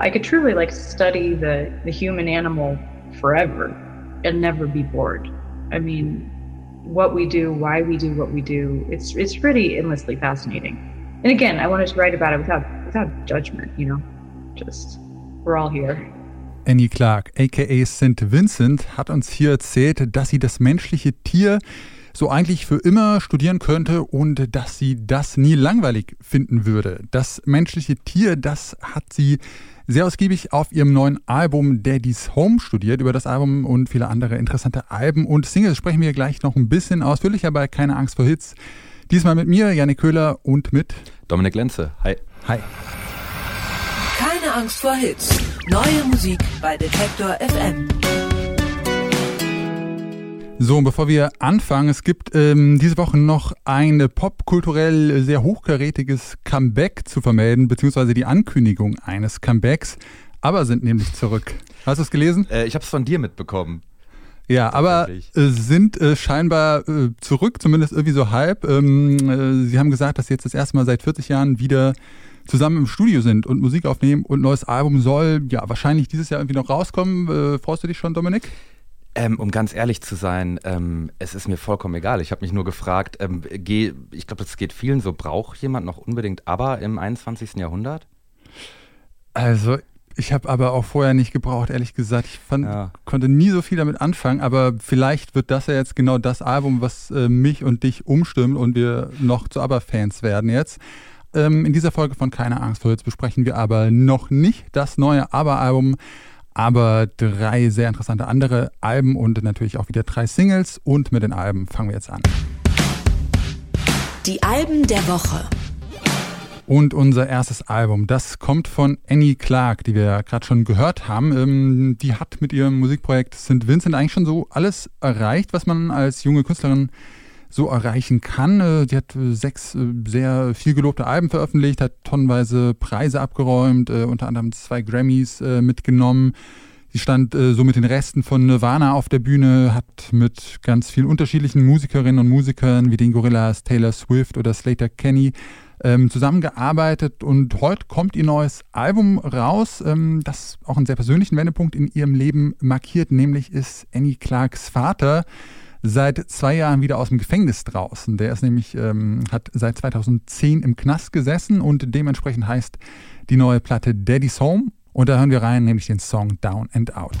I could truly like study the the human animal forever and never be bored. I mean, what we do, why we do what we do, it's it's pretty endlessly fascinating. And again, I wanted to write about it without without judgment, you know. Just we're all here. Annie Clark, aka St. Vincent, hat uns hier erzählt, dass sie das menschliche Tier so eigentlich für immer studieren könnte und dass sie das nie langweilig finden würde. Das menschliche Tier, das hat sie sehr ausgiebig auf ihrem neuen Album Daddy's Home studiert. Über das Album und viele andere interessante Alben und Singles sprechen wir gleich noch ein bisschen ausführlicher bei Keine Angst vor Hits. Diesmal mit mir, Janik Köhler und mit Dominik Lenze. Hi. Hi. Keine Angst vor Hits. Neue Musik bei Detektor FM. So, und bevor wir anfangen, es gibt ähm, diese Woche noch ein popkulturell sehr hochkarätiges Comeback zu vermelden, beziehungsweise die Ankündigung eines Comebacks. Aber sind nämlich zurück. Hast du es gelesen? Äh, ich habe es von dir mitbekommen. Ja, aber äh, sind äh, scheinbar äh, zurück, zumindest irgendwie so halb. Ähm, äh, sie haben gesagt, dass sie jetzt das erste Mal seit 40 Jahren wieder zusammen im Studio sind und Musik aufnehmen und ein neues Album soll ja wahrscheinlich dieses Jahr irgendwie noch rauskommen. Freust du dich schon, Dominik? Ähm, um ganz ehrlich zu sein, ähm, es ist mir vollkommen egal. Ich habe mich nur gefragt, ähm, geh, ich glaube, das geht vielen so, braucht jemand noch unbedingt aber im 21. Jahrhundert? Also, ich habe aber auch vorher nicht gebraucht, ehrlich gesagt. Ich fand, ja. konnte nie so viel damit anfangen, aber vielleicht wird das ja jetzt genau das Album, was äh, mich und dich umstimmt und wir noch zu ABBA-Fans werden jetzt. Ähm, in dieser Folge von Keine Angst vor jetzt besprechen wir aber noch nicht das neue ABBA-Album, aber drei sehr interessante andere Alben und natürlich auch wieder drei Singles. Und mit den Alben fangen wir jetzt an. Die Alben der Woche. Und unser erstes Album, das kommt von Annie Clark, die wir gerade schon gehört haben. Ähm, die hat mit ihrem Musikprojekt St. Vincent eigentlich schon so alles erreicht, was man als junge Künstlerin so erreichen kann. Äh, die hat äh, sechs äh, sehr viel gelobte Alben veröffentlicht, hat tonnenweise Preise abgeräumt, unter anderem zwei Grammys mitgenommen. Sie stand so mit den Resten von Nirvana auf der Bühne, hat mit ganz vielen unterschiedlichen Musikerinnen und Musikern wie den Gorillas Taylor Swift oder Slater Kenny ähm, zusammengearbeitet und heute kommt ihr neues Album raus, ähm, das auch einen sehr persönlichen Wendepunkt in ihrem Leben markiert, nämlich ist Annie Clarks Vater seit zwei Jahren wieder aus dem Gefängnis draußen. Der ist nämlich, ähm, hat seit 2010 im Knast gesessen und dementsprechend heißt die neue Platte Daddy's Home. Und da hören wir rein, nämlich den Song Down and Out.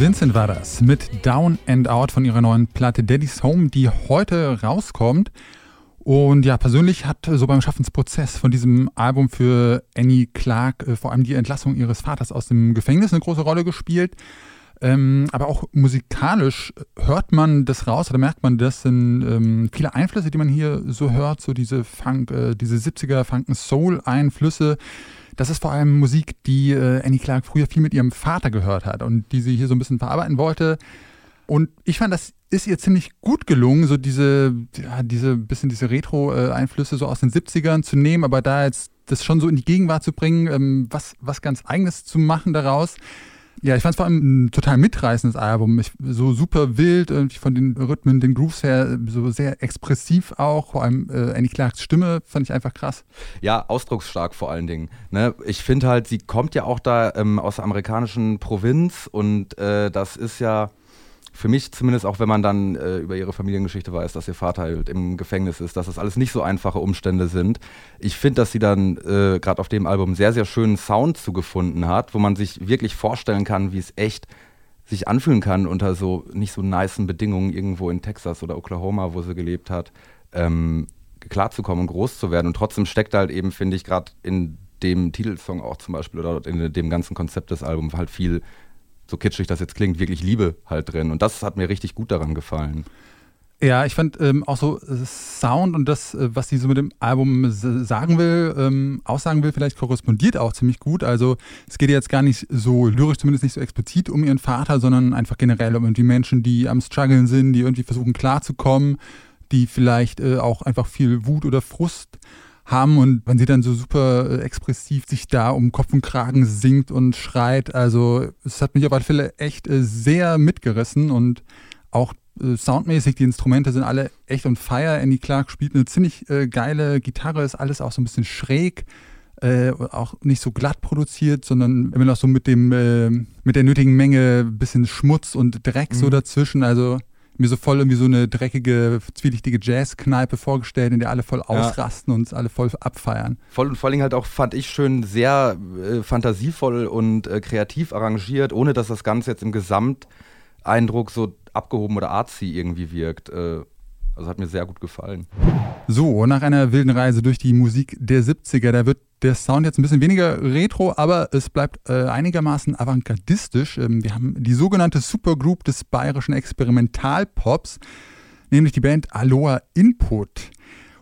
Vincent war das mit Down and Out von ihrer neuen Platte Daddy's Home, die heute rauskommt. Und ja, persönlich hat so beim Schaffensprozess von diesem Album für Annie Clark äh, vor allem die Entlassung ihres Vaters aus dem Gefängnis eine große Rolle gespielt. Ähm, aber auch musikalisch hört man das raus oder merkt man, das sind ähm, viele Einflüsse, die man hier so hört, so diese Funk, äh, diese 70er Funken Soul Einflüsse, das ist vor allem Musik, die äh, Annie Clark früher viel mit ihrem Vater gehört hat und die sie hier so ein bisschen verarbeiten wollte. Und ich fand, das ist ihr ziemlich gut gelungen, so diese, ja, diese bisschen diese Retro-Einflüsse so aus den 70ern zu nehmen, aber da jetzt das schon so in die Gegenwart zu bringen, ähm, was, was ganz Eigenes zu machen daraus. Ja, ich fand es vor allem ein total mitreißendes Album. Ich, so super wild, irgendwie von den Rhythmen, den Grooves her, so sehr expressiv auch. Vor allem äh, Annie Clarks Stimme fand ich einfach krass. Ja, ausdrucksstark vor allen Dingen. Ne? Ich finde halt, sie kommt ja auch da ähm, aus der amerikanischen Provinz und äh, das ist ja für mich zumindest, auch wenn man dann äh, über ihre Familiengeschichte weiß, dass ihr Vater halt im Gefängnis ist, dass das alles nicht so einfache Umstände sind. Ich finde, dass sie dann äh, gerade auf dem Album sehr, sehr schönen Sound zugefunden hat, wo man sich wirklich vorstellen kann, wie es echt sich anfühlen kann unter so nicht so niceen Bedingungen irgendwo in Texas oder Oklahoma, wo sie gelebt hat, ähm, klarzukommen und groß zu werden. Und trotzdem steckt halt eben, finde ich, gerade in dem Titelsong auch zum Beispiel oder in dem ganzen Konzept des Albums halt viel so kitschig das jetzt klingt, wirklich Liebe halt drin. Und das hat mir richtig gut daran gefallen. Ja, ich fand ähm, auch so äh, Sound und das, äh, was sie so mit dem Album sagen will, ähm, aussagen will, vielleicht korrespondiert auch ziemlich gut. Also es geht jetzt gar nicht so lyrisch, zumindest nicht so explizit um ihren Vater, sondern einfach generell um irgendwie Menschen, die am struggeln sind, die irgendwie versuchen klarzukommen, die vielleicht äh, auch einfach viel Wut oder Frust haben und wenn sie dann so super äh, expressiv sich da um Kopf und Kragen singt und schreit, also es hat mich auf alle Fälle echt äh, sehr mitgerissen und auch äh, soundmäßig, die Instrumente sind alle echt on fire. Andy Clark spielt eine ziemlich geile Gitarre, ist alles auch so ein bisschen schräg. Äh, auch nicht so glatt produziert, sondern immer noch so mit dem, äh, mit der nötigen Menge bisschen Schmutz und Dreck mhm. so dazwischen. Also mir so voll irgendwie so eine dreckige, zwielichtige Jazzkneipe vorgestellt, in der alle voll ausrasten ja. und uns alle voll abfeiern. Voll und vor allem halt auch, fand ich schön, sehr äh, fantasievoll und äh, kreativ arrangiert, ohne dass das Ganze jetzt im Gesamteindruck so abgehoben oder artsy irgendwie wirkt. Äh, also hat mir sehr gut gefallen. So, nach einer wilden Reise durch die Musik der 70er, da wird der Sound jetzt ein bisschen weniger retro, aber es bleibt äh, einigermaßen avantgardistisch. Ähm, wir haben die sogenannte Supergroup des bayerischen Experimentalpops, nämlich die Band Aloha Input.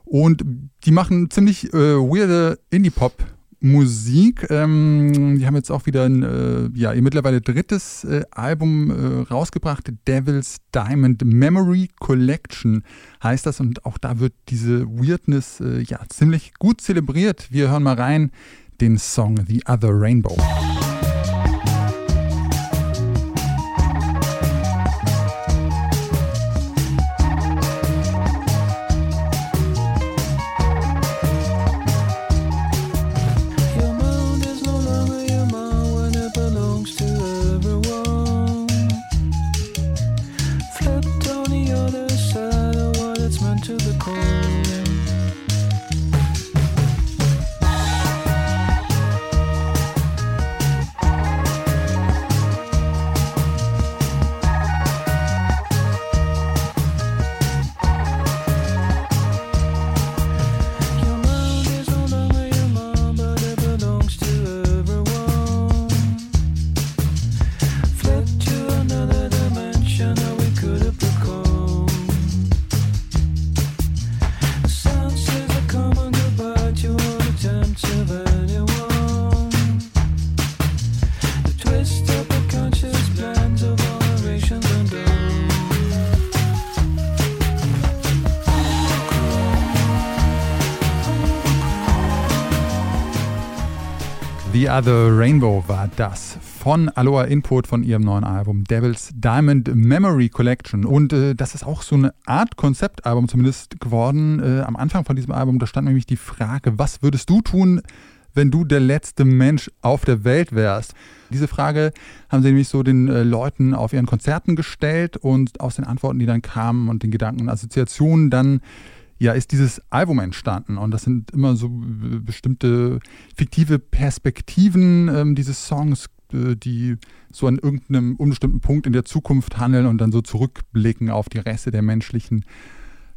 Und die machen ziemlich äh, weirde Indie-Pop Musik. Ähm, die haben jetzt auch wieder ein, äh, ja, ihr mittlerweile drittes äh, Album äh, rausgebracht. Devil's Diamond Memory Collection heißt das. Und auch da wird diese Weirdness äh, ja ziemlich gut zelebriert. Wir hören mal rein den Song The Other Rainbow. The Other Rainbow war das von Aloha Input von ihrem neuen Album Devil's Diamond Memory Collection. Und äh, das ist auch so eine Art Konzeptalbum zumindest geworden. Äh, am Anfang von diesem Album, da stand nämlich die Frage, was würdest du tun, wenn du der letzte Mensch auf der Welt wärst? Diese Frage haben sie nämlich so den äh, Leuten auf ihren Konzerten gestellt und aus den Antworten, die dann kamen und den Gedanken und Assoziationen dann ja, ist dieses Album entstanden. Und das sind immer so bestimmte fiktive Perspektiven ähm, dieses Songs, äh, die so an irgendeinem unbestimmten Punkt in der Zukunft handeln und dann so zurückblicken auf die Reste der menschlichen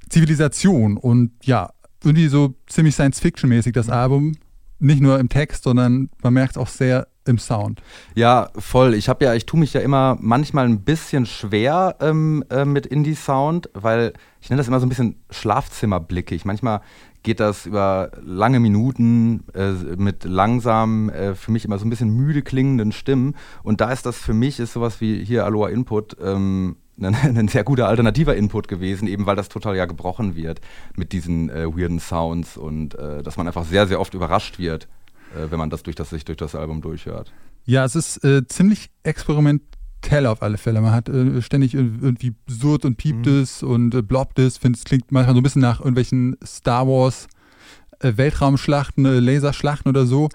Zivilisation. Und ja, irgendwie so ziemlich Science-Fiction-mäßig das Album. Nicht nur im Text, sondern man merkt es auch sehr im Sound. Ja, voll. Ich habe ja, ich tue mich ja immer manchmal ein bisschen schwer ähm, äh, mit Indie-Sound, weil ich nenne das immer so ein bisschen Schlafzimmerblickig. Manchmal geht das über lange Minuten äh, mit langsam, äh, für mich immer so ein bisschen müde klingenden Stimmen. Und da ist das für mich, ist sowas wie hier Aloha Input, ähm, ein, sehr guter alternativer Input gewesen, eben weil das total ja gebrochen wird mit diesen äh, weirden Sounds und äh, dass man einfach sehr, sehr oft überrascht wird wenn man das durch das sich durch das Album durchhört. Ja, es ist äh, ziemlich experimentell auf alle Fälle. Man hat äh, ständig irgendwie surrt und piept mhm. es und äh, blobbt es. Finde es klingt manchmal so ein bisschen nach irgendwelchen Star Wars äh, Weltraumschlachten, äh, Laserschlachten oder so.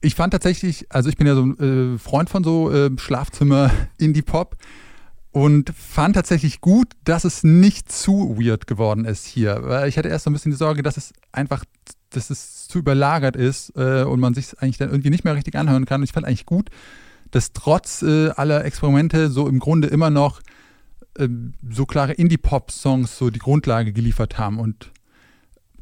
Ich fand tatsächlich, also ich bin ja so ein Freund von so Schlafzimmer Indie Pop und fand tatsächlich gut, dass es nicht zu weird geworden ist hier. Weil ich hatte erst so ein bisschen die Sorge, dass es einfach, dass es zu überlagert ist äh, und man sich eigentlich dann irgendwie nicht mehr richtig anhören kann. Und ich fand eigentlich gut, dass trotz äh, aller Experimente so im Grunde immer noch äh, so klare Indie-Pop-Songs so die Grundlage geliefert haben und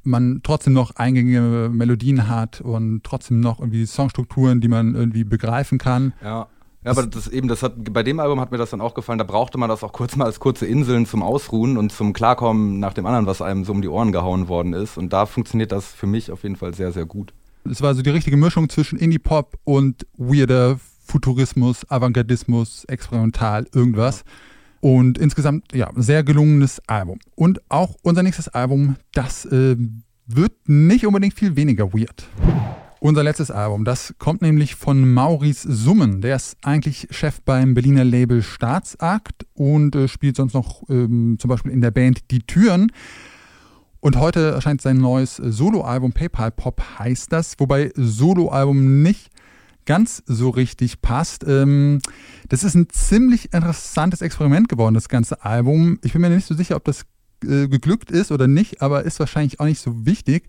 man trotzdem noch eingängige Melodien hat und trotzdem noch irgendwie Songstrukturen, die man irgendwie begreifen kann. Ja. Ja, aber das eben, das hat, bei dem Album hat mir das dann auch gefallen, da brauchte man das auch kurz mal als kurze Inseln zum Ausruhen und zum Klarkommen nach dem anderen, was einem so um die Ohren gehauen worden ist. Und da funktioniert das für mich auf jeden Fall sehr, sehr gut. Es war so die richtige Mischung zwischen Indie-Pop und weirder Futurismus, Avantgardismus, experimental, irgendwas. Und insgesamt, ja, sehr gelungenes Album. Und auch unser nächstes Album, das äh, wird nicht unbedingt viel weniger weird. Unser letztes Album, das kommt nämlich von Maurice Summen. Der ist eigentlich Chef beim Berliner Label Staatsakt und äh, spielt sonst noch ähm, zum Beispiel in der Band Die Türen. Und heute erscheint sein neues Soloalbum PayPal Pop heißt das, wobei Soloalbum nicht ganz so richtig passt. Ähm, das ist ein ziemlich interessantes Experiment geworden, das ganze Album. Ich bin mir nicht so sicher, ob das äh, geglückt ist oder nicht, aber ist wahrscheinlich auch nicht so wichtig.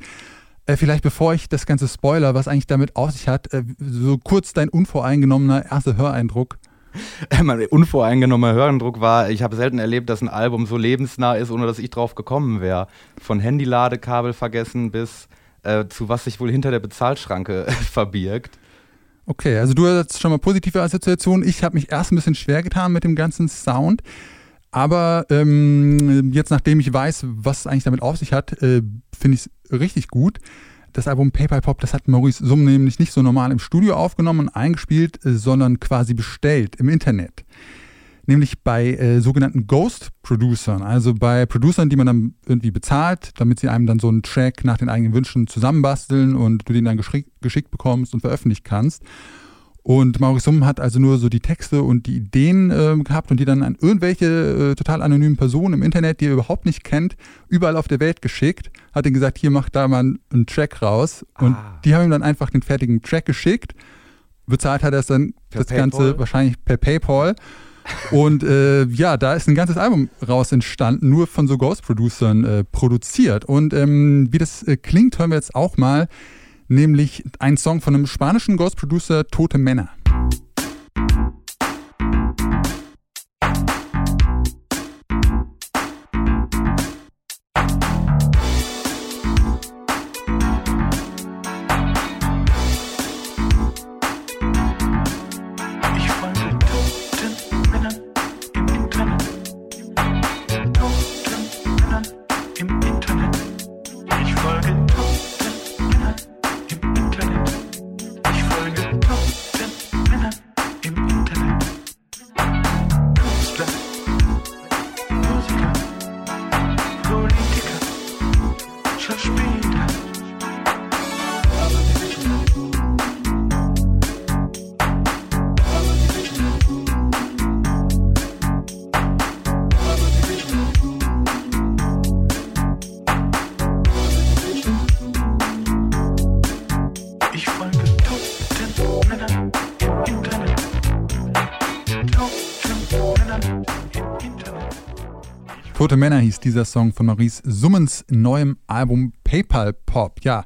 Äh, vielleicht bevor ich das ganze Spoiler, was eigentlich damit auf sich hat, äh, so kurz dein unvoreingenommener erster Höreindruck. mein unvoreingenommener Höreindruck war, ich habe selten erlebt, dass ein Album so lebensnah ist, ohne dass ich drauf gekommen wäre. Von Handyladekabel vergessen bis äh, zu was sich wohl hinter der Bezahlschranke verbirgt. Okay, also du hast schon mal positive Assoziationen. Ich habe mich erst ein bisschen schwer getan mit dem ganzen Sound. Aber ähm, jetzt, nachdem ich weiß, was es eigentlich damit auf sich hat, äh, finde ich es richtig gut. Das Album PayPal Pop, das hat Maurice Summ nämlich nicht so normal im Studio aufgenommen und eingespielt, äh, sondern quasi bestellt im Internet. Nämlich bei äh, sogenannten Ghost-Producern, also bei Producern, die man dann irgendwie bezahlt, damit sie einem dann so einen Track nach den eigenen Wünschen zusammenbasteln und du den dann geschickt bekommst und veröffentlichen kannst. Und Maurice Summ hat also nur so die Texte und die Ideen äh, gehabt und die dann an irgendwelche äh, total anonymen Personen im Internet, die er überhaupt nicht kennt, überall auf der Welt geschickt. Hat ihm gesagt, hier macht da mal einen Track raus. Und ah. die haben ihm dann einfach den fertigen Track geschickt. Bezahlt hat er es dann per das Paypal. Ganze wahrscheinlich per PayPal. Und äh, ja, da ist ein ganzes Album raus entstanden, nur von so Ghost-Producern äh, produziert. Und ähm, wie das äh, klingt, hören wir jetzt auch mal nämlich ein Song von einem spanischen Ghost-Producer Tote Männer. Tote Männer hieß dieser Song von Maurice Summens neuem Album PayPal Pop. Ja,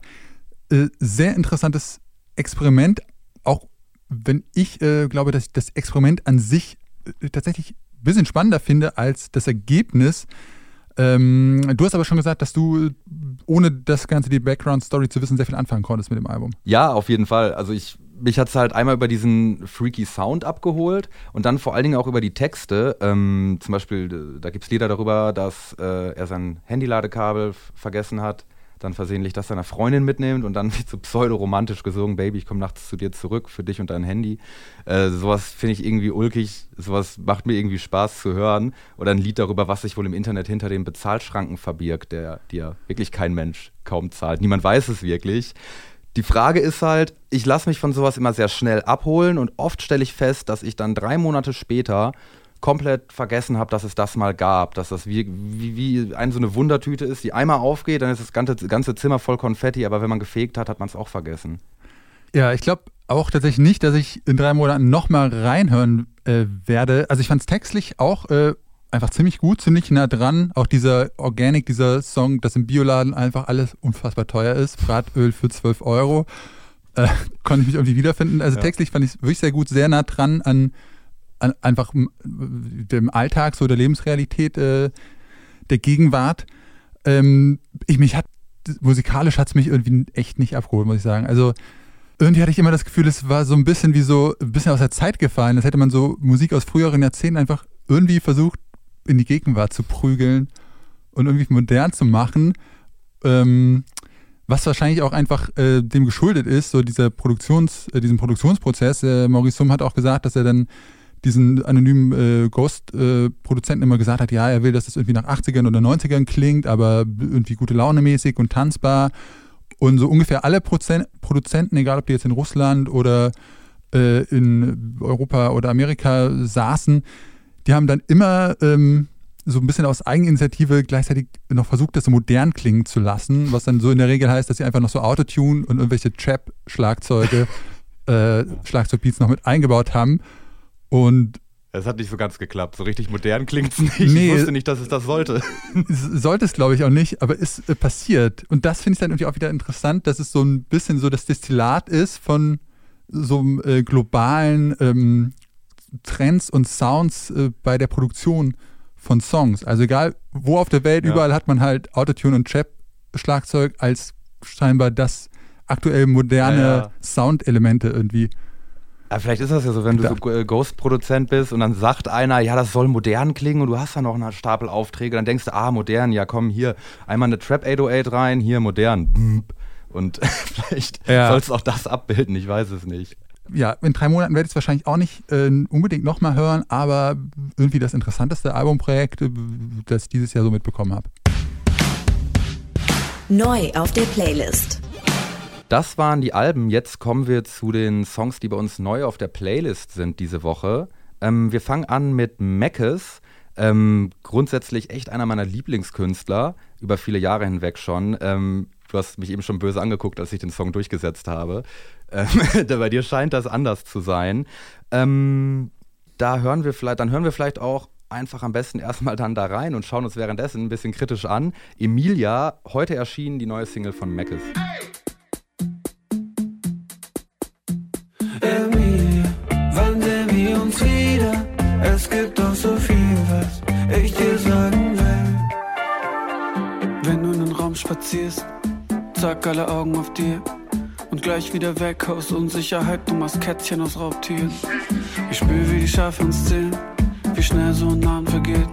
äh, sehr interessantes Experiment, auch wenn ich äh, glaube, dass ich das Experiment an sich äh, tatsächlich ein bisschen spannender finde als das Ergebnis. Ähm, du hast aber schon gesagt, dass du, ohne das Ganze, die Background-Story zu wissen, sehr viel anfangen konntest mit dem Album. Ja, auf jeden Fall. Also ich mich hat es halt einmal über diesen freaky Sound abgeholt und dann vor allen Dingen auch über die Texte. Ähm, zum Beispiel, da gibt es Lieder darüber, dass äh, er sein Handyladekabel vergessen hat, dann versehentlich das seiner Freundin mitnimmt und dann wird so pseudo-romantisch gesungen, Baby, ich komme nachts zu dir zurück für dich und dein Handy. Äh, sowas finde ich irgendwie ulkig, sowas macht mir irgendwie Spaß zu hören. Oder ein Lied darüber, was sich wohl im Internet hinter den Bezahlschranken verbirgt, der dir wirklich kein Mensch kaum zahlt. Niemand weiß es wirklich Die Frage ist halt, ich lasse mich von sowas immer sehr schnell abholen und oft stelle ich fest, dass ich dann drei Monate später komplett vergessen habe, dass es das mal gab, dass das wie, wie, wie ein, so eine Wundertüte ist, die einmal aufgeht, dann ist das ganze, ganze Zimmer voll Konfetti, aber wenn man gefegt hat, hat man es auch vergessen. Ja, ich glaube auch tatsächlich nicht, dass ich in drei Monaten nochmal reinhören äh, werde. Also ich fand es textlich auch äh, einfach ziemlich gut, ziemlich nah dran. Auch dieser Organic, dieser Song, dass im Bioladen einfach alles unfassbar teuer ist. Bratöl für 12 Euro. Äh, konnte ich mich irgendwie wiederfinden. Also ja. textlich fand ich es wirklich sehr gut, sehr nah dran an, an einfach dem Alltag, so der Lebensrealität äh, der Gegenwart. Ähm, ich mich hat musikalisch hat es mich irgendwie echt nicht abgeholt, muss ich sagen. Also irgendwie hatte ich immer das Gefühl, es war so ein bisschen wie so ein bisschen aus der Zeit gefallen. Das hätte man so Musik aus früheren Jahrzehnten einfach irgendwie versucht in die Gegenwart zu prügeln und irgendwie modern zu machen. Ähm, was wahrscheinlich auch einfach äh, dem geschuldet ist, so dieser Produktions, äh, diesem Produktionsprozess. Äh, Maurice Summ hat auch gesagt, dass er dann diesen anonymen äh, Ghost-Produzenten immer gesagt hat, ja, er will, dass das irgendwie nach 80ern oder 90ern klingt, aber irgendwie gute Laune mäßig und tanzbar. Und so ungefähr alle Prozent, Produzenten, egal ob die jetzt in Russland oder äh, in Europa oder Amerika saßen, die haben dann immer ähm, so ein bisschen aus Eigeninitiative gleichzeitig noch versucht, das so modern klingen zu lassen, was dann so in der Regel heißt, dass sie einfach noch so Autotune und irgendwelche Trap-Schlagzeuge, äh, Schlagzeugbeats noch mit eingebaut haben. Und es hat nicht so ganz geklappt. So richtig modern klingt es nicht. Nee, ich wusste nicht, dass es das sollte. Sollte es, glaube ich, auch nicht, aber ist äh, passiert. Und das finde ich dann irgendwie auch wieder interessant, dass es so ein bisschen so das Destillat ist von so einem äh, globalen ähm, Trends und Sounds äh, bei der Produktion von Songs. Also egal, wo auf der Welt, ja. überall hat man halt Autotune und Trap-Schlagzeug als scheinbar das aktuell moderne ja, ja. Soundelemente irgendwie. Ja, vielleicht ist das ja so, wenn du so äh, Ghost-Produzent bist und dann sagt einer, ja, das soll modern klingen und du hast da noch einen Stapel Aufträge, dann denkst du, ah, modern, ja komm, hier einmal eine Trap 808 rein, hier modern. Und vielleicht ja. soll es auch das abbilden, ich weiß es nicht ja, in drei Monaten werde ich es wahrscheinlich auch nicht äh, unbedingt nochmal hören, aber irgendwie das interessanteste Albumprojekt, äh, das ich dieses Jahr so mitbekommen habe. Neu auf der Playlist. Das waren die Alben. Jetzt kommen wir zu den Songs, die bei uns neu auf der Playlist sind diese Woche. Ähm, wir fangen an mit Meckes. Ähm, grundsätzlich echt einer meiner Lieblingskünstler, über viele Jahre hinweg schon. Ähm, du hast mich eben schon böse angeguckt, als ich den Song durchgesetzt habe. Ähm, bei dir scheint das anders zu sein. Ähm, da hören wir vielleicht, dann hören wir vielleicht auch einfach am besten erstmal dann da rein und schauen uns währenddessen ein bisschen kritisch an. Emilia, heute erschienen die neue Single von uns wieder? Es gibt doch so viel, was ich dir sagen will. Wenn du in den Raum spazierst, zack, alle Augen auf dir gleich wieder weg aus Unsicherheit. Du machst Kätzchen aus Raubtieren. Ich spür, wie die Schafe uns zählen, wie schnell so ein Namen vergeht.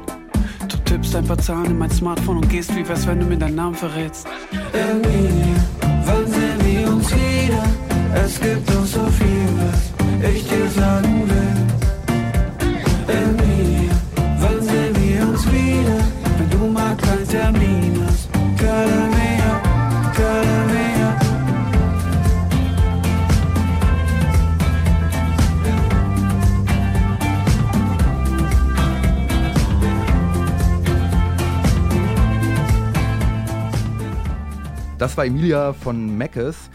Du tippst ein paar Zahlen in mein Smartphone und gehst wie wär's, wenn du mir deinen Namen verrätst. Emilia, wann sehen wir uns wieder? Es gibt doch so viel, was ich dir sagen will. Das war Emilia von Meckes.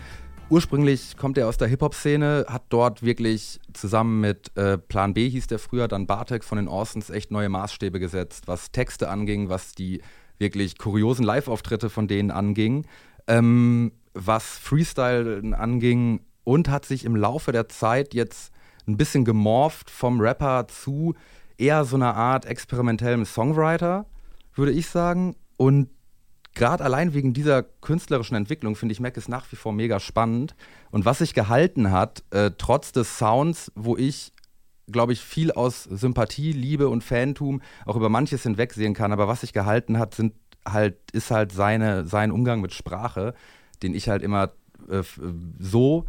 Ursprünglich kommt er aus der Hip-Hop-Szene, hat dort wirklich zusammen mit äh, Plan B hieß der früher, dann Bartek von den Orsons echt neue Maßstäbe gesetzt, was Texte anging, was die wirklich kuriosen Live-Auftritte von denen anging, ähm, was Freestyle anging und hat sich im Laufe der Zeit jetzt ein bisschen gemorpht vom Rapper zu eher so einer Art experimentellem Songwriter, würde ich sagen. Und gerade allein wegen dieser künstlerischen Entwicklung finde ich Mac ist nach wie vor mega spannend. Und was sich gehalten hat, äh, trotz des Sounds, wo ich, glaube ich, viel aus Sympathie, Liebe und Fantum auch über manches hinwegsehen kann, aber was sich gehalten hat, sind halt, ist halt seine, sein Umgang mit Sprache, den ich halt immer äh, so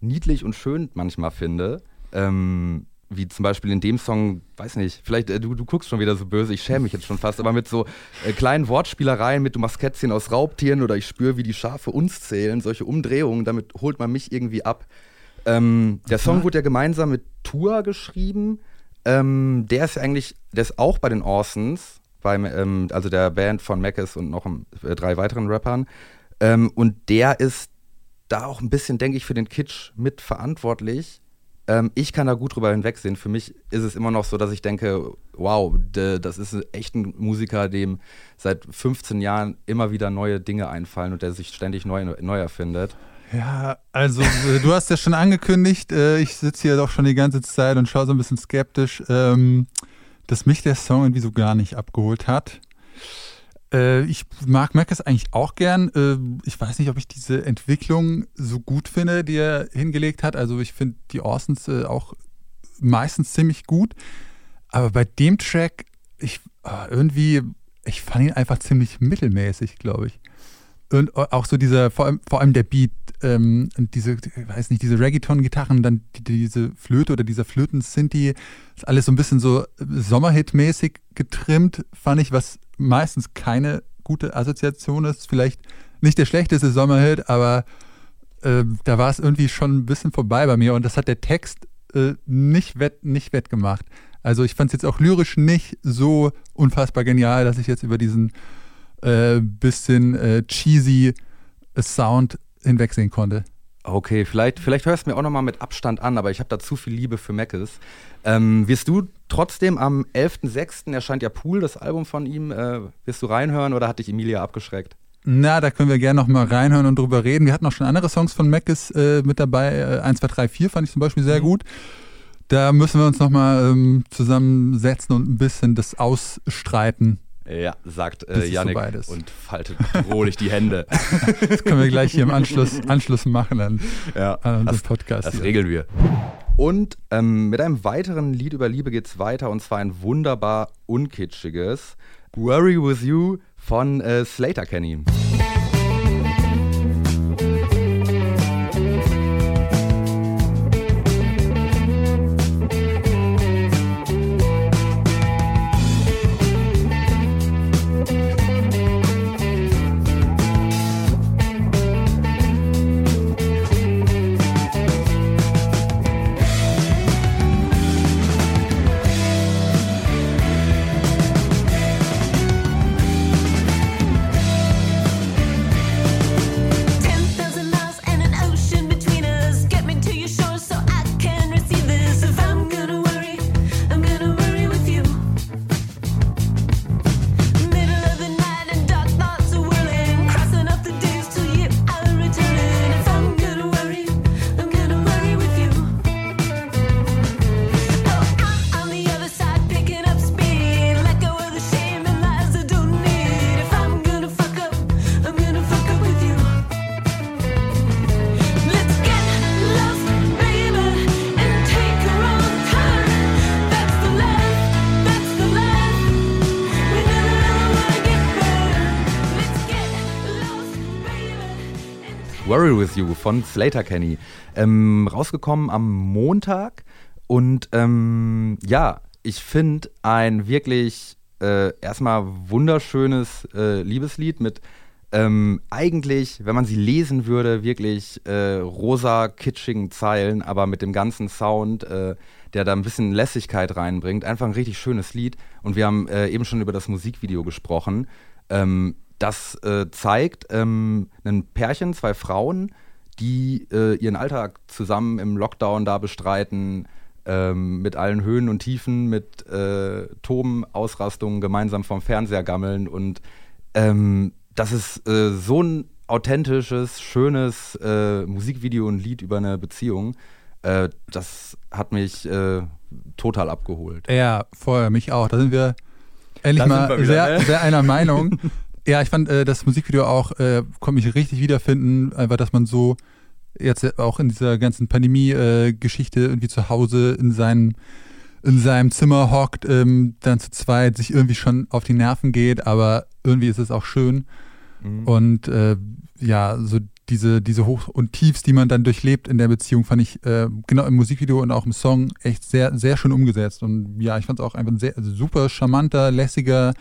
niedlich und schön manchmal finde. Ähm, wie zum Beispiel in dem Song, weiß nicht, vielleicht, äh, du, du guckst schon wieder so böse, ich schäme mich jetzt schon fast, aber mit so äh, kleinen Wortspielereien, mit du machst Kätzchen aus Raubtieren oder ich spüre, wie die Schafe uns zählen, solche Umdrehungen, damit holt man mich irgendwie ab. Ähm, der Song wurde ja gemeinsam mit Tua geschrieben. Ähm, der ist ja eigentlich, der ist auch bei den Orsons, beim, ähm, also der Band von Mackes und noch äh, drei weiteren Rappern. Ähm, und der ist da auch ein bisschen, denke ich, für den Kitsch mitverantwortlich. Ähm, ich kann da gut drüber hinwegsehen. Für mich ist es immer noch so, dass ich denke, wow, das ist echt ein Musiker, dem seit 15 Jahren immer wieder neue Dinge einfallen und der sich ständig neu, neu erfindet. Ja, also äh, du hast ja schon angekündigt, äh, ich sitze hier doch schon die ganze Zeit und schaue so ein bisschen skeptisch, ähm, dass mich der Song irgendwie so gar nicht abgeholt hat. Äh, ich mag Mackes eigentlich auch gern. Äh, ich weiß nicht, ob ich diese Entwicklung so gut finde, die er hingelegt hat. Also ich finde die Orsons äh, auch meistens ziemlich gut. Aber bei dem Track, ich äh, irgendwie, ich fand ihn einfach ziemlich mittelmäßig, glaube ich. Und auch so dieser, vor allem, vor allem der Beat, ähm, diese, weiß nicht, diese Reggaeton-Gitarren, dann die, diese Flöte oder dieser Flöten-Sinti, ist alles so ein bisschen so Sommerhit-mäßig getrimmt, fand ich, was meistens keine gute Assoziation ist. Vielleicht nicht der schlechteste Sommerhit, aber äh, da war es irgendwie schon ein bisschen vorbei bei mir und das hat der Text äh, nicht, wett, nicht wettgemacht. Also ich fand es jetzt auch lyrisch nicht so unfassbar genial, dass ich jetzt über diesen äh, bisschen äh, cheesy Sound hinwegsehen konnte. Okay, vielleicht, vielleicht hörst du mir auch nochmal mit Abstand an, aber ich habe da zu viel Liebe für Mackes. Ähm, wirst du trotzdem am 11.06. erscheint ja Pool, das Album von ihm, äh, wirst du reinhören oder hat dich Emilia abgeschreckt? Na, da können wir gerne nochmal reinhören und drüber reden. Wir hatten auch schon andere Songs von Mackes äh, mit dabei. Äh, 1, 2, 3, 4 fand ich zum Beispiel sehr mhm. gut. Da müssen wir uns nochmal ähm, zusammensetzen und ein bisschen das ausstreiten. Ja, sagt äh, Janik so und faltet bedrohlich die Hände. Das können wir gleich hier im Anschluss, Anschluss machen an, ja, an unseren Podcast. Das hier. regeln wir. Und ähm, mit einem weiteren Lied über Liebe geht es weiter und zwar ein wunderbar unkitschiges Worry With You von äh, Slater Kenny. Worry With You von Slater Kenny. Ähm, rausgekommen am Montag. Und ähm, ja, ich finde ein wirklich äh, erstmal wunderschönes äh, Liebeslied mit ähm, eigentlich, wenn man sie lesen würde, wirklich äh, rosa, kitschigen Zeilen, aber mit dem ganzen Sound, äh, der da ein bisschen Lässigkeit reinbringt. Einfach ein richtig schönes Lied. Und wir haben äh, eben schon über das Musikvideo gesprochen. Ähm, das äh, zeigt ähm, ein Pärchen, zwei Frauen, die äh, ihren Alltag zusammen im Lockdown da bestreiten, ähm, mit allen Höhen und Tiefen, mit äh, Toben, Ausrastungen, gemeinsam vom Fernseher gammeln. Und ähm, das ist äh, so ein authentisches, schönes äh, Musikvideo und Lied über eine Beziehung. Äh, das hat mich äh, total abgeholt. Ja, vorher mich auch. Da sind wir endlich da mal wir wieder, sehr, ne? sehr einer Meinung. Ja, ich fand äh, das Musikvideo auch, äh, konnte mich richtig wiederfinden, einfach, dass man so jetzt auch in dieser ganzen Pandemie-Geschichte äh, irgendwie zu Hause in seinem, in seinem Zimmer hockt, ähm, dann zu zweit sich irgendwie schon auf die Nerven geht, aber irgendwie ist es auch schön. Mhm. Und äh, ja, so diese, diese Hoch- und Tiefs, die man dann durchlebt in der Beziehung, fand ich äh, genau im Musikvideo und auch im Song echt sehr, sehr schön umgesetzt. Und ja, ich fand es auch einfach ein sehr also super charmanter, lässiger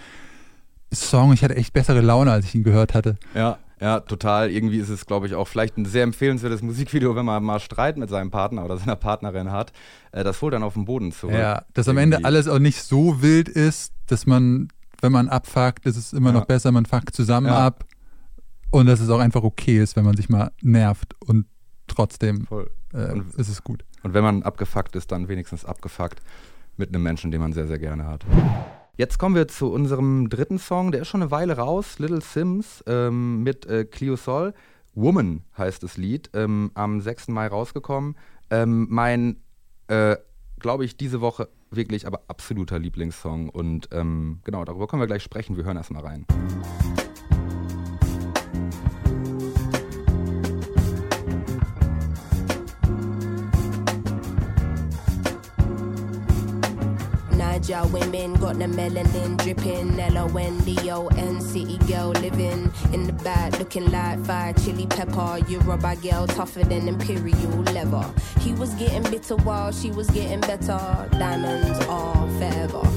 Song. Ich hatte echt bessere Laune, als ich ihn gehört hatte. Ja, ja, total. Irgendwie ist es, glaube ich, auch vielleicht ein sehr empfehlenswertes Musikvideo, wenn man mal Streit mit seinem Partner oder seiner Partnerin hat. Äh, das holt dann auf den Boden zurück. Ja, dass am Ende Irgendwie. alles auch nicht so wild ist, dass man, wenn man abfuckt, ist es immer Ja. noch besser, man fuckt zusammen Ja. ab. Und dass es auch einfach okay ist, wenn man sich mal nervt und trotzdem äh, Und- ist es gut. Und wenn man abgefuckt ist, dann wenigstens abgefuckt mit einem Menschen, den man sehr, sehr gerne hat. Jetzt kommen wir zu unserem dritten Song, der ist schon eine Weile raus, Little Sims ähm, mit äh, Clio Sol. Woman heißt das Lied, ähm, am 6. Mai rausgekommen. Ähm, mein, äh, glaube ich, diese Woche wirklich aber absoluter Lieblingssong. Und ähm, genau, darüber können wir gleich sprechen. Wir hören erstmal rein. Niger women got the melanin dripping. L-O-N-D-O-N city girl living in the back looking like fire chili pepper. you Yoruba girl tougher than imperial leather. He was getting bitter while she was getting better. Diamonds are forever.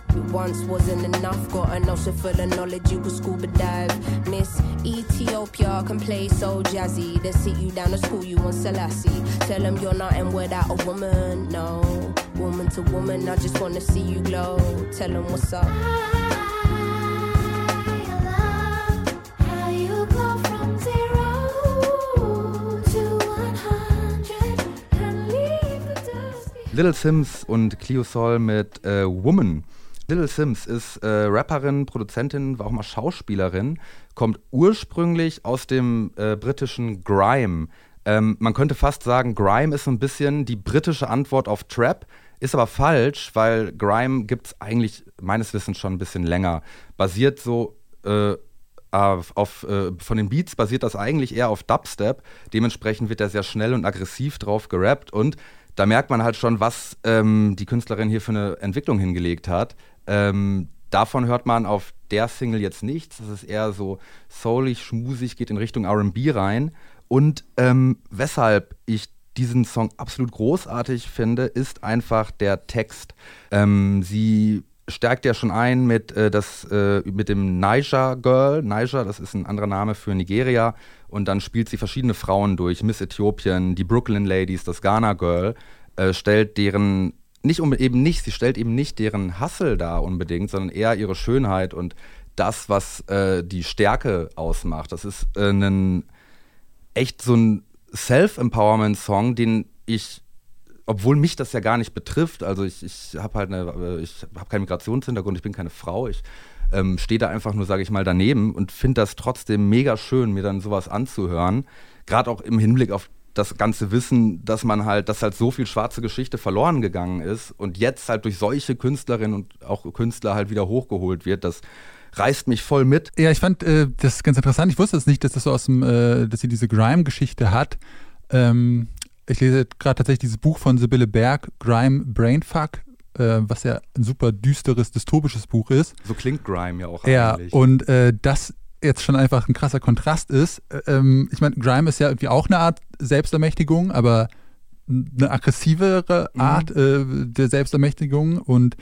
it once wasn't enough. Got an ocean full of knowledge, you could scuba dive. Miss Ethiopia can play so jazzy. They sit you down to school, you on Selassie. Tell them you're nothing without a woman, no. Woman to woman, I just wanna see you glow. Tell them what's up. How you go from zero to 100 and leave the dust behind. Little Sims und Clio Sol mit äh, Woman. Little Sims ist äh, Rapperin, Produzentin, war auch mal Schauspielerin, kommt ursprünglich aus dem äh, britischen Grime. Ähm, man könnte fast sagen, Grime ist so ein bisschen die britische Antwort auf Trap, ist aber falsch, weil Grime gibt es eigentlich meines Wissens schon ein bisschen länger. Basiert so äh, auf, äh, von den Beats basiert das eigentlich eher auf Dubstep. Dementsprechend wird er sehr schnell und aggressiv drauf gerappt und da merkt man halt schon, was ähm, die Künstlerin hier für eine Entwicklung hingelegt hat. Ähm, davon hört man auf der Single jetzt nichts. Das ist eher so soulig, schmusig, geht in Richtung RB rein. Und ähm, weshalb ich diesen Song absolut großartig finde, ist einfach der Text. Ähm, sie stärkt ja schon ein mit, äh, das, äh, mit dem Niger Girl. Niger, das ist ein anderer Name für Nigeria. Und dann spielt sie verschiedene Frauen durch. Miss Äthiopien, die Brooklyn Ladies, das Ghana Girl. Äh, stellt deren, nicht um, eben nicht, sie stellt eben nicht deren Hassel dar unbedingt, sondern eher ihre Schönheit und das, was äh, die Stärke ausmacht. Das ist äh, ein echt so ein Self-Empowerment-Song, den ich, obwohl mich das ja gar nicht betrifft, also ich, ich habe halt eine, äh, ich habe keinen Migrationshintergrund, ich bin keine Frau, ich ähm, stehe da einfach nur, sage ich mal, daneben und finde das trotzdem mega schön, mir dann sowas anzuhören. Gerade auch im Hinblick auf das ganze Wissen, dass man halt, dass halt so viel schwarze Geschichte verloren gegangen ist und jetzt halt durch solche Künstlerinnen und auch Künstler halt wieder hochgeholt wird, das reißt mich voll mit. Ja, ich fand äh, das ganz interessant. Ich wusste es nicht, dass das so aus dem, äh, dass sie diese Grime-Geschichte hat. Ähm, ich lese gerade tatsächlich dieses Buch von Sibylle Berg, Grime Brainfuck, äh, was ja ein super düsteres, dystopisches Buch ist. So klingt Grime ja auch Ja, eigentlich. und äh, das jetzt schon einfach ein krasser Kontrast ist. Äh, Ähm, ich meine, Grime ist ja irgendwie auch eine Art Selbstermächtigung, aber eine aggressivere Mhm. Art äh, der Selbstermächtigung. Und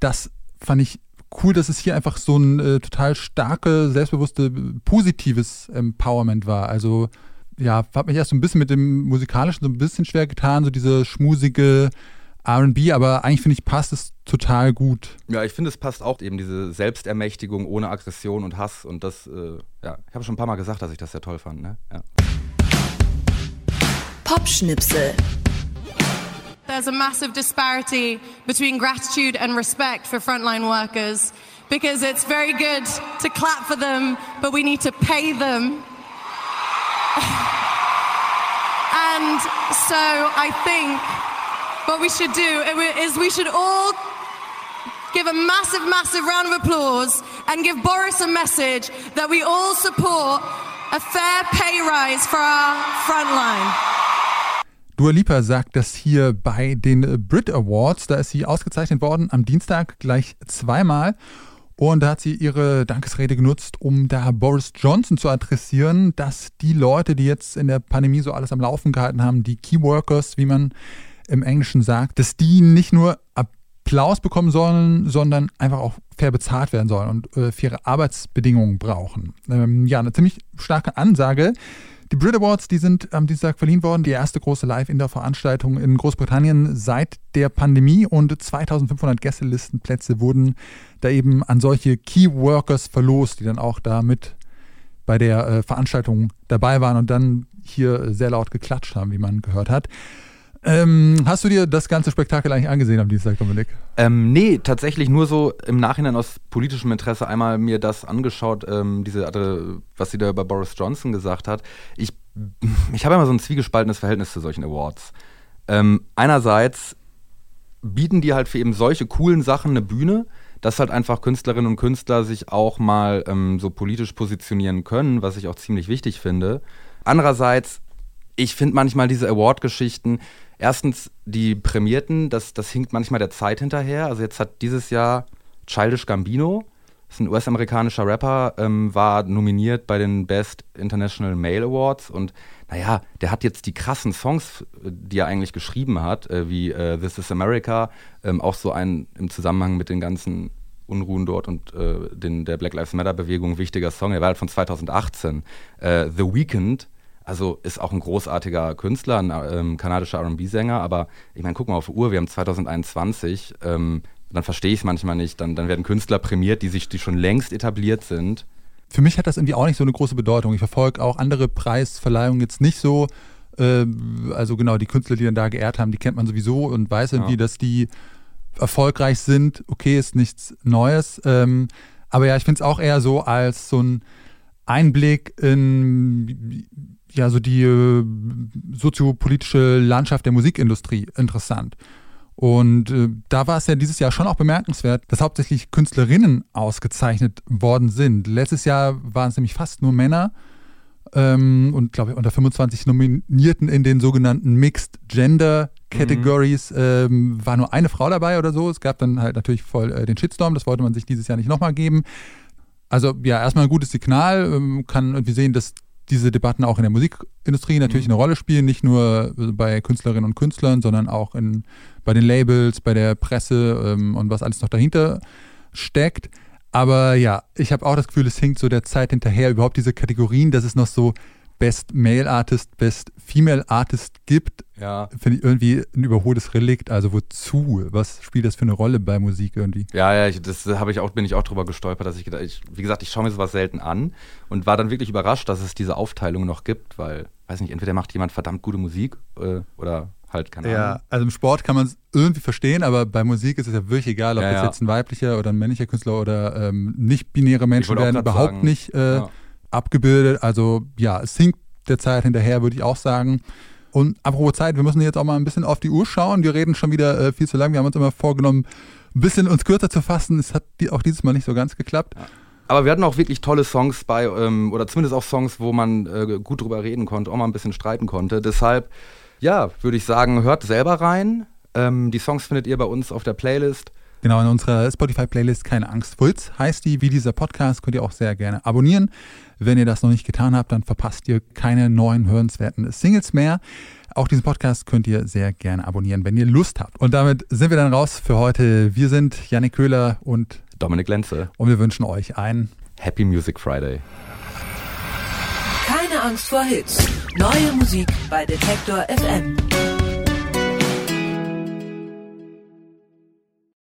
das fand ich cool, dass es hier einfach so ein äh, total starke, selbstbewusste, positives Empowerment war. Also ja, hat mich erst so ein bisschen mit dem musikalischen so ein bisschen schwer getan, so diese schmusige R&B, aber eigentlich finde ich passt es total gut. Ja, ich finde, es passt auch eben diese Selbstermächtigung ohne Aggression und Hass und das, äh, ja, ich habe schon ein paar Mal gesagt, dass ich das sehr toll fand, ne? Ja. Popschnipsel. There's a massive disparity between gratitude and respect for frontline workers because it's very good to clap for them, but we need to pay them. and so I think what we should do is we should all give a massive, massive round of applause and give Boris a message that we all support a fair pay rise for our frontline. Dua Lipa sagt das hier bei den Brit Awards. Da ist sie ausgezeichnet worden am Dienstag gleich zweimal. Und da hat sie ihre Dankesrede genutzt, um da Boris Johnson zu adressieren, dass die Leute, die jetzt in der Pandemie so alles am Laufen gehalten haben, die Keyworkers, wie man im Englischen sagt, dass die nicht nur Applaus bekommen sollen, sondern einfach auch fair bezahlt werden sollen und äh, faire Arbeitsbedingungen brauchen. Ähm, ja, eine ziemlich starke Ansage. Die Brit Awards, die sind am Dienstag verliehen worden, die erste große Live-Indoor-Veranstaltung in Großbritannien seit der Pandemie und 2500 Gästelistenplätze wurden da eben an solche Key-Workers verlost, die dann auch da mit bei der äh, Veranstaltung dabei waren und dann hier sehr laut geklatscht haben, wie man gehört hat. Ähm, hast du dir das ganze Spektakel eigentlich angesehen am Dienstag, Dominik? Ähm, nee, tatsächlich nur so im Nachhinein aus politischem Interesse einmal mir das angeschaut, ähm, diese, was sie da über Boris Johnson gesagt hat. Ich, ich habe immer so ein zwiegespaltenes Verhältnis zu solchen Awards. Ähm, einerseits bieten die halt für eben solche coolen Sachen eine Bühne, dass halt einfach Künstlerinnen und Künstler sich auch mal ähm, so politisch positionieren können, was ich auch ziemlich wichtig finde. Andererseits, ich finde manchmal diese Award-Geschichten, erstens die Prämierten, das, das hinkt manchmal der Zeit hinterher. Also jetzt hat dieses Jahr Childish Gambino, ist ein US-amerikanischer Rapper, ähm, war nominiert bei den Best International Male Awards und naja, der hat jetzt die krassen Songs, die er eigentlich geschrieben hat, äh, wie äh, This is America, ähm, auch so ein im Zusammenhang mit den ganzen Unruhen dort und äh, den, der Black Lives Matter-Bewegung wichtiger Song. Er war halt von 2018. Äh, The Weeknd also ist auch ein großartiger Künstler, ein ähm, kanadischer RB-Sänger, aber ich meine, guck mal auf die Uhr, wir haben 2021, ähm, dann verstehe ich es manchmal nicht. Dann, dann werden Künstler prämiert, die sich, die schon längst etabliert sind. Für mich hat das irgendwie auch nicht so eine große Bedeutung. Ich verfolge auch andere Preisverleihungen jetzt nicht so. Äh, also genau, die Künstler, die dann da geehrt haben, die kennt man sowieso und weiß irgendwie, ja. dass die erfolgreich sind. Okay, ist nichts Neues. Ähm, aber ja, ich finde es auch eher so als so ein Einblick in ja so die äh, soziopolitische Landschaft der Musikindustrie interessant. Und äh, da war es ja dieses Jahr schon auch bemerkenswert, dass hauptsächlich Künstlerinnen ausgezeichnet worden sind. Letztes Jahr waren es nämlich fast nur Männer ähm, und glaube ich unter 25 Nominierten in den sogenannten Mixed Gender Categories mhm. ähm, war nur eine Frau dabei oder so. Es gab dann halt natürlich voll äh, den Shitstorm, das wollte man sich dieses Jahr nicht nochmal geben. Also ja, erstmal ein gutes Signal, ähm, kann irgendwie sehen, dass diese Debatten auch in der Musikindustrie natürlich mhm. eine Rolle spielen, nicht nur bei Künstlerinnen und Künstlern, sondern auch in, bei den Labels, bei der Presse ähm, und was alles noch dahinter steckt. Aber ja, ich habe auch das Gefühl, es hinkt so der Zeit hinterher, überhaupt diese Kategorien, dass es noch so Best Male Artist, Best Female Artist gibt, ja. finde ich irgendwie ein überholtes Relikt. Also wozu? Was spielt das für eine Rolle bei Musik irgendwie? Ja, ja, ich, das habe ich auch, bin ich auch drüber gestolpert, dass ich gedacht, ich, wie gesagt, ich schaue mir sowas selten an und war dann wirklich überrascht, dass es diese Aufteilung noch gibt, weil, weiß nicht, entweder macht jemand verdammt gute Musik äh, oder halt keine ja, Ahnung. also im Sport kann man es irgendwie verstehen, aber bei Musik ist es ja wirklich egal, ob Ja, das ja. jetzt ein weiblicher oder ein männlicher Künstler oder ähm, nicht-binäre Menschen werden überhaupt sagen, nicht äh, ja. Abgebildet. Also ja, es hinkt der Zeit hinterher, würde ich auch sagen. Und apropos Zeit, wir müssen jetzt auch mal ein bisschen auf die Uhr schauen. Wir reden schon wieder äh, viel zu lang. Wir haben uns immer vorgenommen, ein bisschen uns kürzer zu fassen. Es hat die, auch dieses Mal nicht so ganz geklappt. Aber wir hatten auch wirklich tolle Songs bei, ähm, oder zumindest auch Songs, wo man äh, gut drüber reden konnte, auch mal ein bisschen streiten konnte. Deshalb, ja, würde ich sagen, hört selber rein. Ähm, die Songs findet ihr bei uns auf der Playlist. Genau, in unserer Spotify-Playlist Keine Angst Hits heißt die, wie dieser Podcast, könnt ihr auch sehr gerne abonnieren. Wenn ihr das noch nicht getan habt, dann verpasst ihr keine neuen hörenswerten Singles mehr. Auch diesen Podcast könnt ihr sehr gerne abonnieren, wenn ihr Lust habt. Und damit sind wir dann raus für heute. Wir sind Yannick Köhler und, Dominik Lenze. und wir wünschen euch einen Happy Music Friday. Keine Angst vor Hits. Neue Musik bei Detektor FM.